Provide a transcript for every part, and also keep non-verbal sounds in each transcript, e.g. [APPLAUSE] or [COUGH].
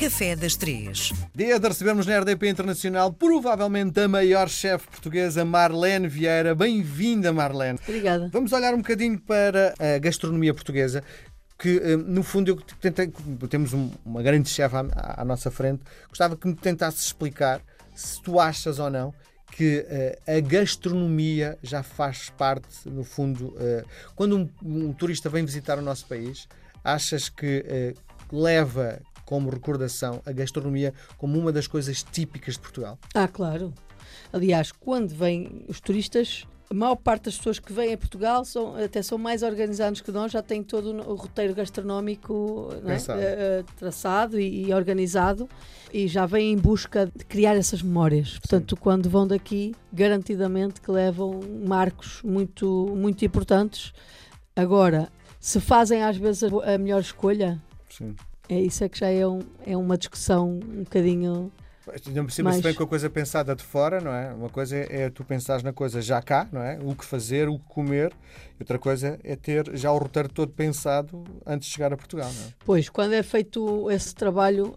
Café das Três. Dia de recebermos na RDP Internacional provavelmente a maior chefe portuguesa, Marlene Vieira. Bem-vinda, Marlene. Obrigada. Vamos olhar um bocadinho para a gastronomia portuguesa, que eh, no fundo eu tentei, temos um- uma grande chefe à, à nossa frente, gostava que me tentasse explicar se tu achas ou não que eh, a gastronomia já faz parte, no fundo, eh, quando um, um turista vem visitar o nosso país, achas que eh, leva como recordação a gastronomia como uma das coisas típicas de Portugal? Ah, claro. Aliás, quando vêm os turistas, a maior parte das pessoas que vêm a Portugal são, até são mais organizados que nós, já têm todo o roteiro gastronómico é? Eh, eh, traçado e, e organizado e já vêm em busca de criar essas memórias. Portanto, quando vão daqui, garantidamente que levam marcos muito, muito importantes. Agora, se fazem às vezes a a melhor escolha, Sim. É isso é que já é, um- é uma discussão um bocadinho Não precisa se Mas- bem com a coisa pensada de fora, não é? Uma coisa é tu pensares na coisa já cá, não é? O que fazer, o que comer. Outra coisa é ter já o roteiro todo pensado antes de chegar a Portugal, não é? Pois, quando é feito esse trabalho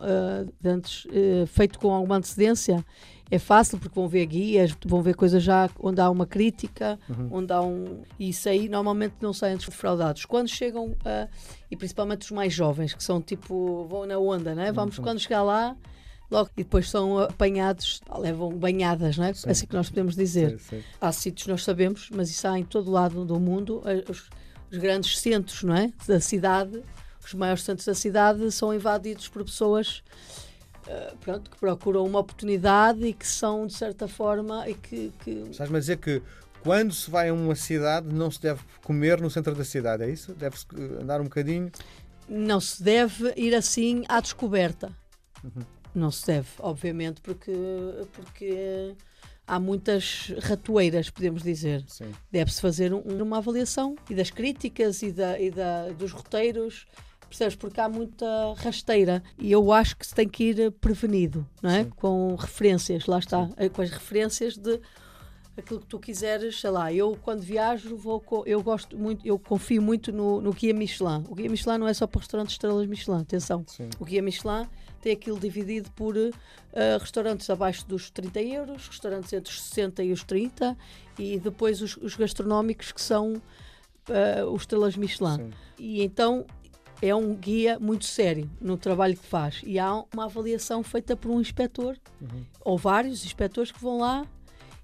de antes, eh, feito com alguma antecedência, é fácil porque vão ver guias, vão ver coisas já onde há uma crítica, onde há um. E isso aí normalmente não saem defraudados. Quando chegam, ah, e principalmente os mais jovens, que são tipo, vão na onda, né? Vamos quando chegar lá. Logo, e depois são apanhados, levam banhadas, não é? Assim que nós podemos dizer. Sim, sim. Há sítios, nós sabemos, mas isso há em todo lado do mundo. eh, Os, os grandes centros não é? da cidade, os maiores centros da cidade, são invadidos por pessoas eh, pronto, que procuram uma oportunidade e que são, de certa forma, e que, que Estás-me a dizer que quando se vai a uma cidade não se deve comer no centro da cidade, é isso? Deve-se eh, andar um bocadinho. não se deve ir assim à descoberta. Não se deve, obviamente, porque, porque há muitas ratoeiras, podemos dizer. Deve-se fazer um- uma avaliação e das críticas e, da, e da- dos roteiros, percebes? Porque há muita rasteira e eu acho que se tem que ir prevenido, não é? Sim. Com referências, lá está, com as referências de aquilo que tu quiseres, sei lá, eu quando viajo vou eu gosto muito, eu confio muito no, no guia Michelin. O guia Michelin não é só para restaurantes estrelas Michelin, atenção. Sim. O guia Michelin tem aquilo dividido por eh, restaurantes abaixo dos 30 euros, restaurantes entre os 60 e os 30 e depois os, os gastronómicos que são eh, os estrelas Michelin. Sim. E então é um guia muito sério no trabalho que faz e há uma avaliação feita por um inspetor Uhum. ou vários inspectores que vão lá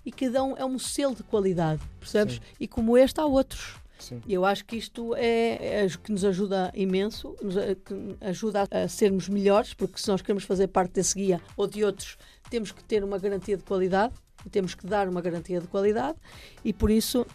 e que dão é um selo de qualidade, percebes? Sim. E como este há outros. Sim. Eu acho que isto é, é o que nos ajuda imenso, nos que ajuda a, a sermos melhores, porque se nós queremos fazer parte desse guia ou de outros, temos que ter uma garantia de qualidade, e temos que dar uma garantia de qualidade, e por isso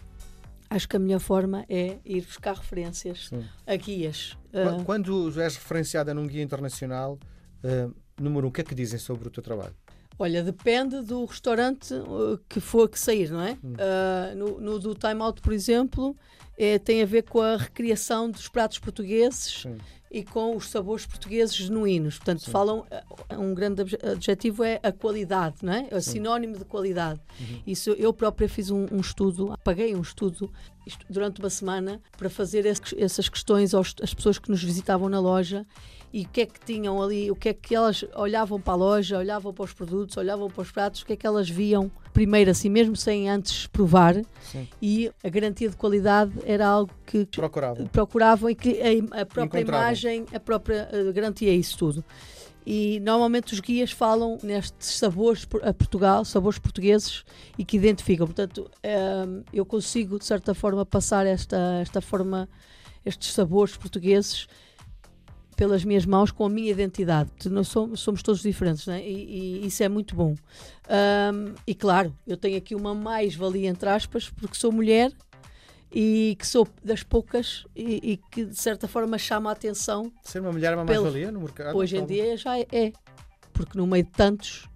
acho que a melhor forma é ir buscar referências Sim. a guias. Qu- Ah, Quando és referenciada num guia internacional, eh, número um, o que é que dizem sobre o teu trabalho? Olha, depende do restaurante uh, que for que sair, não é? Uh, no, no do Time Out, por exemplo, é, tem a ver com a recriação dos pratos portugueses Sim. e com os sabores portugueses genuínos. Portanto, falam, uh, um grande adjetivo é a qualidade, não é? É o sinónimo de qualidade. Isso eu própria fiz um, um estudo, paguei um estudo isto, durante uma semana para fazer esses- essas questões aos, às pessoas que nos visitavam na loja e o que é que tinham ali, o que é que elas olhavam para a loja, olhavam para os produtos, olhavam para os pratos, o que é que elas viam primeiro assim, mesmo sem antes provar Sim. e a garantia de qualidade era algo que Procurava. procuravam e que a, a própria imagem, a própria eh, garantia isso tudo. E normalmente os guias falam nestes sabores a Portugal, sabores portugueses e que identificam. Portanto, ehm, eu consigo de certa forma passar esta esta forma, estes sabores portugueses pelas minhas mãos com a minha identidade. Nós somos, somos todos diferentes, né? e, e isso é muito bom. Ahm, e claro, eu tenho aqui uma mais-valia, entre aspas, porque sou mulher e que sou das poucas e, e que de certa forma chama a atenção. Ser uma mulher é uma mais-valia no mercado? Hoje em Então, dia já é, é, porque no meio de tantos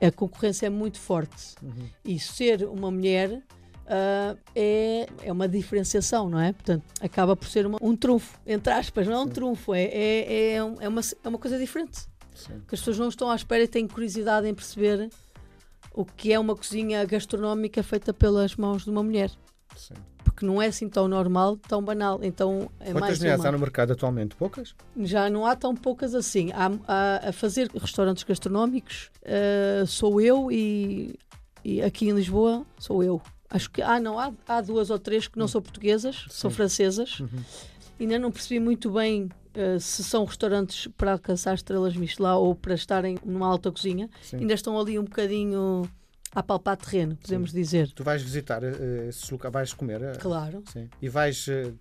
a concorrência é muito forte Uhum. e ser uma mulher ah, é, é uma diferenciação, não é? Portanto, acaba por ser uma- um trunfo, entre aspas, não é um trunfo, é, é, é, é uma, é uma coisa diferente. Sim. Que as pessoas não estão à espera e têm curiosidade em perceber o que é uma cozinha gastronómica feita pelas mãos de uma mulher. Sim. porque não é assim tão normal, tão banal. Então é Quantas mais mulheres uma. há no mercado atualmente? Poucas? Já não há tão poucas assim. Há, há- a fazer restaurantes gastronómicos eh, sou eu e, e aqui em Lisboa sou eu. Acho que ah, não, há, há duas ou três que não são portuguesas, são Sim. francesas. Uhum. Ainda não percebi muito bem eh, se são restaurantes para alcançar estrelas Michelin ou para estarem numa alta cozinha. Sim. Ainda estão ali um bocadinho a palpar terreno, podemos dizer. Tu vais visitar eh, esses locais, vais comer? eh, Claro. Sim. E vais eh,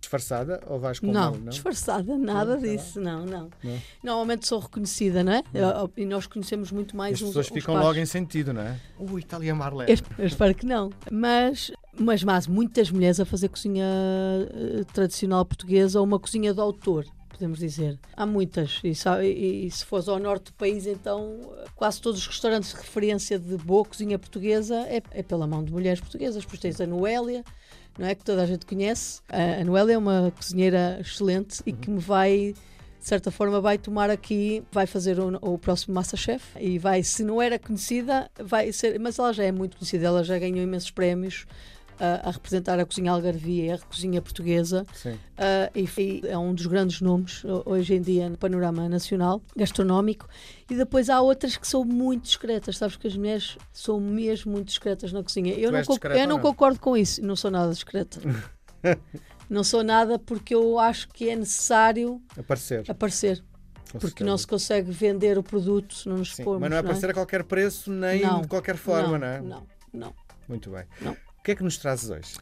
disfarçada ou vais com Não, mal, não? disfarçada, nada Não, tá disso, não, não, Não. Normalmente sou reconhecida, não é? Eu- E nós conhecemos muito E mais as uns pessoas ficam pares. logo em sentido, não é? Ui, está ali a Marlene. Eu, eu espero que não. Mas, mas, mas muitas mulheres a fazer cozinha eh, tradicional portuguesa ou uma cozinha de autor, podemos dizer. Há muitas. E, e- e se fores ao norte do país, então quase todos os restaurantes de referência de boa cozinha portuguesa é, é pela mão de mulheres portuguesas. Pois tens a Noélia, não é? Que toda a gente conhece. A, a Noélia é uma cozinheira excelente e que me vai. De certa forma, vai tomar aqui, vai fazer o, o próximo Masterchef e vai, se não era conhecida, vai ser, mas ela já é muito conhecida, ela já ganhou imensos prémios ah, a representar a cozinha algarvia, a cozinha portuguesa Sim. ah, e, e é um dos grandes nomes ho- hoje em dia no panorama nacional gastronómico. E depois há outras que são muito discretas, sabes que as mulheres são mesmo muito discretas na cozinha. Eu não, discreta eu não não? concordo com isso, não sou nada discreta. [LAUGHS] não sou nada porque eu acho que é necessário Aparecer. aparecer, com porque certeza. não se consegue vender o produto se não nos Sim. Mas não é aparecer a qualquer preço, nem Não. de qualquer forma, não, não, é? não, não. Muito bem. Não. O que é que nos trazes hoje?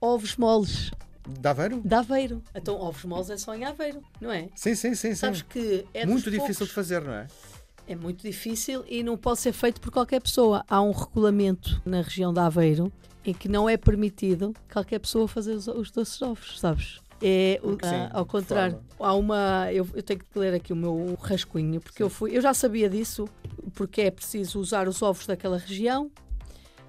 Ovos moles De Aveiro? de Aveiro. Então, ovos moles é só em Aveiro, não é? Sim, sim, sim. sim. Sabes que é Muito difícil poucos- de fazer, não é? É muito difícil e não pode ser feito por qualquer pessoa. Há um regulamento na região de Aveiro em que não é permitido qualquer pessoa fazer os, os doces de ovos, sabes? É sim, ah, ao contrário. Há uma. Eu, eu tenho que ler aqui o meu rascunho, porque eu fui. Eu já sabia disso, porque é preciso usar os ovos daquela região.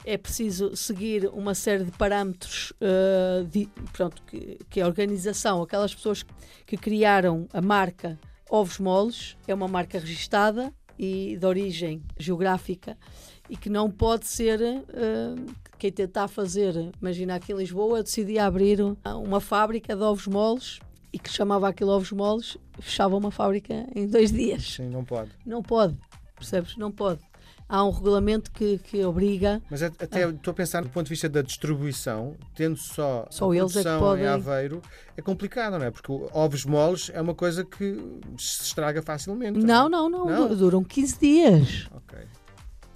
É preciso seguir uma série de parâmetros ah, de- pronto, que, que a organização, aquelas pessoas que criaram a marca Ovos Moles, é uma marca registada e de origem geográfica e que não pode ser ah, quem tentar fazer. Imagina aqui em Lisboa, eu decidi abrir uma fábrica de ovos moles e que chamava aquilo ovos moles, fechava uma fábrica em dois dias. Sim, não pode. Não pode, percebes? Não pode. Há um regulamento que, que obriga. Mas é- até estou a pensar do ponto de vista da distribuição, tendo só, Só a eles é podem. em Aveiro, é complicado, não é? Porque ovos moles é uma coisa que se estraga facilmente. Não, não, não, Não? du- duram 15 dias. Ok.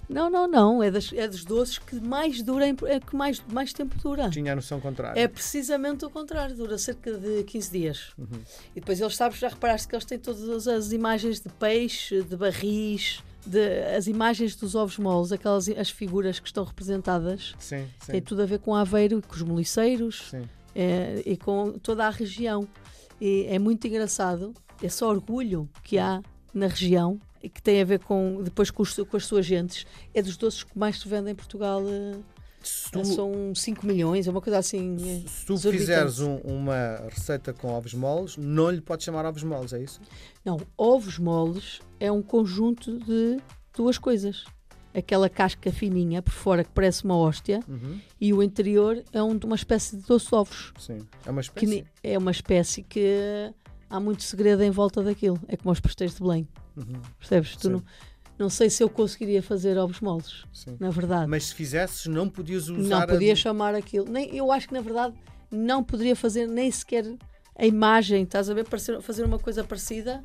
Não, não, não. É, das, é dos doces que mais dura, é que mais, mais tempo dura. Tinha a noção contrária. É precisamente o contrário, dura cerca de 15 dias. Uhum. E depois eles, sabes, já reparaste que eles têm todas as imagens de peixe, de barris, de, as imagens dos ovos moles, aquelas as figuras que estão representadas. Sim, sim. Tem tudo a ver com Aveiro, com os moliceiros é, e com toda a região. E é muito engraçado esse orgulho que há na região e que tem a ver com depois com, os- com as suas gentes. É dos doces que mais se vendem em Portugal. Se tu, São 5 milhões, é uma coisa assim. eh, se tu fizeres um- uma receita com ovos moles, não lhe podes chamar ovos moles, é isso? Não, ovos moles é um conjunto de duas coisas. Aquela casca fininha por fora que parece uma hóstia Uhum. e o interior é um- uma espécie de doce de ovos. Sim. É uma espécie. é uma espécie que há muito segredo em volta daquilo. É como os pastéis de Belém. Uhum. Percebes? Tu Sim. não, não sei se eu conseguiria fazer ovos moles, Sim. na verdade. Mas se fizesses, não podias usar. não a- podia chamar aquilo. Nem, eu acho que na verdade não poderia fazer nem sequer a imagem, estás a ver, fazer uma coisa parecida,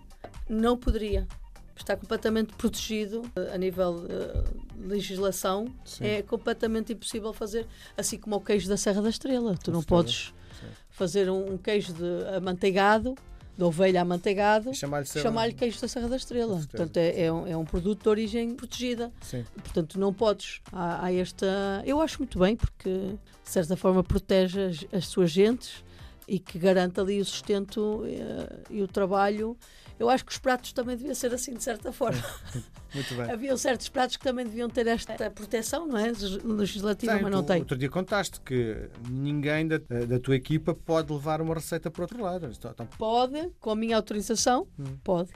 não poderia. Está completamente protegido eh, a nível eh, legislação. Sim. É completamente impossível fazer, assim como o queijo da Serra da Estrela. Tu não podes Sim. fazer um, um queijo de amanteigado, de ovelha amanteigado, E chamar-lhe chamar-lhe queijo da Serra da Estrela. Portanto, é, é um, é um produto de origem protegida. Sim. Portanto, não podes. Há, há esta. Eu acho muito bem, porque de certa forma protege as, as suas gentes e que garante ali o sustento eh, e o trabalho Eu acho que os pratos também deviam ser assim, de certa forma. [LAUGHS] Muito bem. Havia certos pratos que também deviam ter esta proteção, não é? Legislativa, mas não tu, tem. Outro dia contaste que ninguém da, da tua equipa pode levar uma receita para outro lado. Então, Pode, com a minha autorização, hum. pode,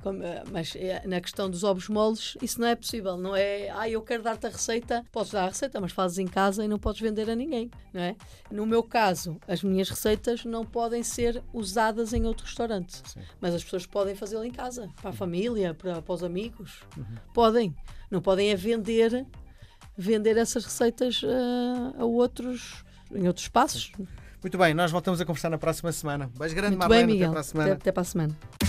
mas é, na questão dos ovos moles, isso não é possível. Não é, ah, eu quero dar-te a receita, podes dar a receita, mas fazes em casa e não podes vender a ninguém, não é? No meu caso, as minhas receitas não podem ser usadas em outro restaurante, Sim. mas as pessoas podem fazê-lo em casa, para a família, para, para os amigos. Uhum. Podem. Não podem é vender, vender essas receitas uh, a outros, em outros espaços. Muito bem, nós voltamos a conversar na próxima semana. Beijo grande, Muito bem, Marlene, Miguel. Até para a semana. Até, até para a semana.